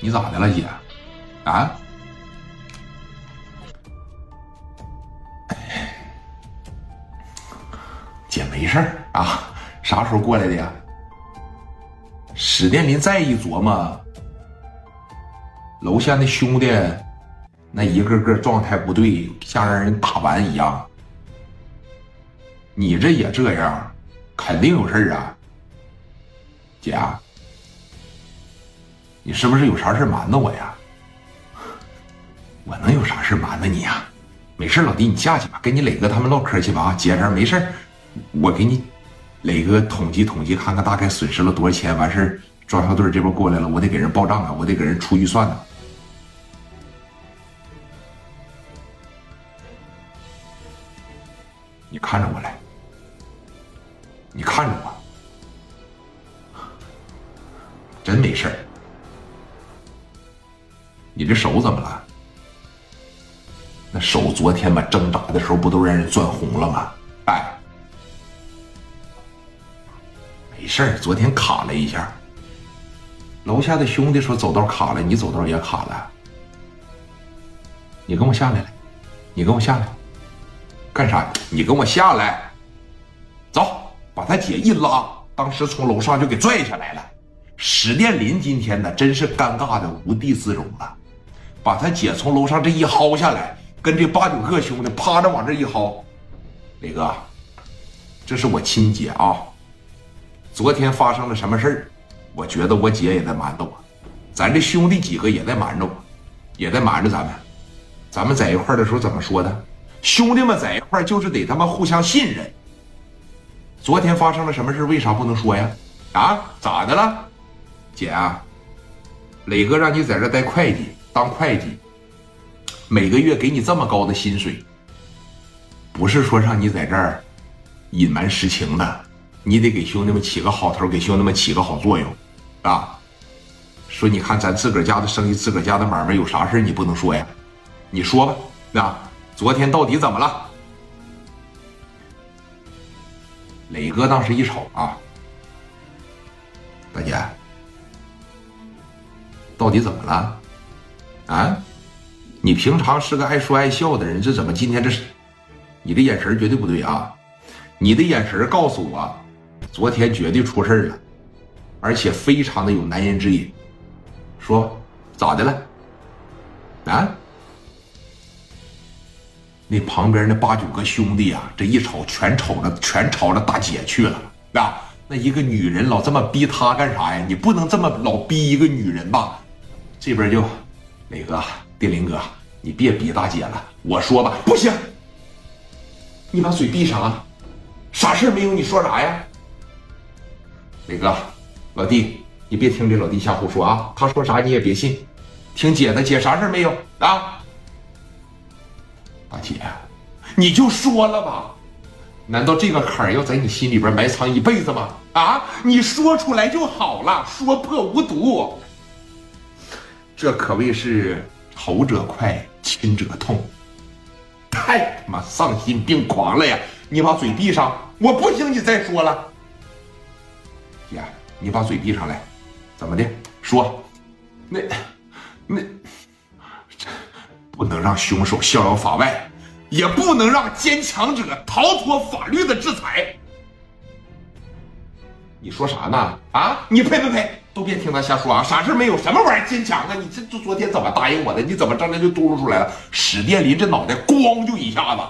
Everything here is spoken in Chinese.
你咋的了，姐？啊？姐没事儿啊，啥时候过来的呀？史殿林再一琢磨，楼下那兄弟那一个个状态不对，像让人打完一样。你这也这样，肯定有事儿啊，姐。你是不是有啥事瞒着我呀？我能有啥事瞒着你呀？没事，老弟，你下去吧，跟你磊哥他们唠嗑去吧啊！姐这没事我给你磊哥统计统计，看看大概损失了多少钱。完事儿，装修队这边过来了，我得给人报账啊，我得给人出预算呢。你看着我来，你看着我，真没事儿。你这手怎么了？那手昨天吧挣扎的时候，不都让人攥红了吗？哎，没事儿，昨天卡了一下。楼下的兄弟说走道卡了，你走道也卡了。你跟我下来来，你跟我下来，干啥？你跟我下来，走，把他姐一拉，当时从楼上就给拽下来了。史殿林今天呢，真是尴尬的无地自容了。把他姐从楼上这一薅下来，跟这八九个兄弟趴着往这一薅。磊哥，这是我亲姐啊。昨天发生了什么事儿？我觉得我姐也在瞒着我，咱这兄弟几个也在瞒着我，也在瞒着咱们。咱们在一块的时候怎么说的？兄弟们在一块就是得他妈互相信任。昨天发生了什么事为啥不能说呀？啊？咋的了？姐啊，磊哥让你在这带会计。当会计，每个月给你这么高的薪水，不是说让你在这儿隐瞒实情的，你得给兄弟们起个好头，给兄弟们起个好作用，啊！说你看咱自个儿家的生意，自个儿家的买卖，有啥事你不能说呀？你说吧，那昨天到底怎么了？磊哥当时一瞅啊，大姐，到底怎么了？啊，你平常是个爱说爱笑的人，这怎么今天这是？你的眼神绝对不对啊！你的眼神告诉我，昨天绝对出事了，而且非常的有难言之隐。说咋的了？啊？那旁边那八九个兄弟啊，这一瞅全瞅着全朝着大姐去了啊！那一个女人老这么逼他干啥呀？你不能这么老逼一个女人吧？这边就。磊哥，丁林哥，你别逼大姐了。我说吧，不行，你把嘴闭上啊！啥事没有？你说啥呀？磊哥，老弟，你别听这老弟瞎胡说啊！他说啥你也别信，听姐的，姐啥事没有啊？大姐，你就说了吧，难道这个坎儿要在你心里边埋藏一辈子吗？啊，你说出来就好了，说破无毒。这可谓是仇者快，亲者痛，太他妈丧心病狂了呀！你把嘴闭上，我不听，你再说了。姐，你把嘴闭上来，怎么的？说，那那这不能让凶手逍遥法外，也不能让坚强者逃脱法律的制裁。你说啥呢？啊，你呸呸呸！都别听他瞎说啊！啥事没有？什么玩意儿坚强啊？你这这昨天怎么答应我的？你怎么张天就嘟噜出来了？史殿林这脑袋咣就一下子。